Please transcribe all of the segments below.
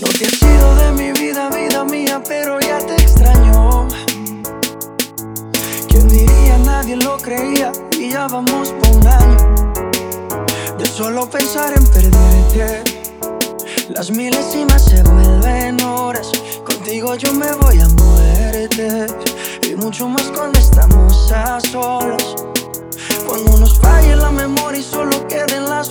No te has sido de mi vida, vida mía, pero ya te extraño. ¿Quién diría? Nadie lo creía y ya vamos por un año. De solo pensar en perderte, las milésimas se vuelven horas. Contigo yo me voy a muerte y mucho más cuando estamos a solas. Cuando nos falle la memoria y solo queden las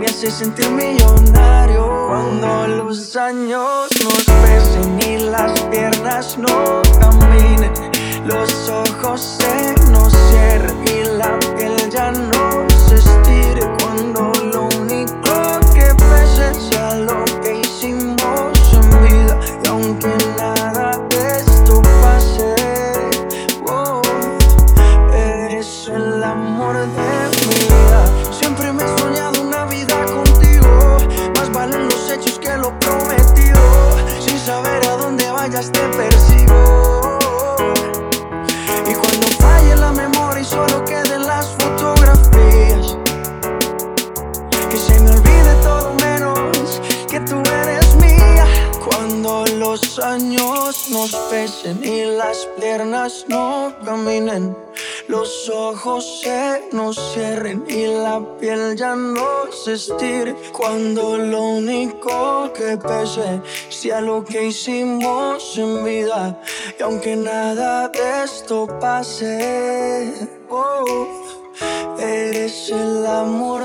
me hace sentir millonario cuando los años nos pesen y las piernas no caminen, te persigo. Y cuando falle la memoria y solo queden las fotografías. Que se me olvide todo menos que tú eres mía. Cuando los años nos pesen y las piernas no caminen, los ojos se nos cierren y la piel ya no se estire. Cuando lo único que pese sea lo que hicimos en vida, y aunque nada de esto pase, oh, eres el amor.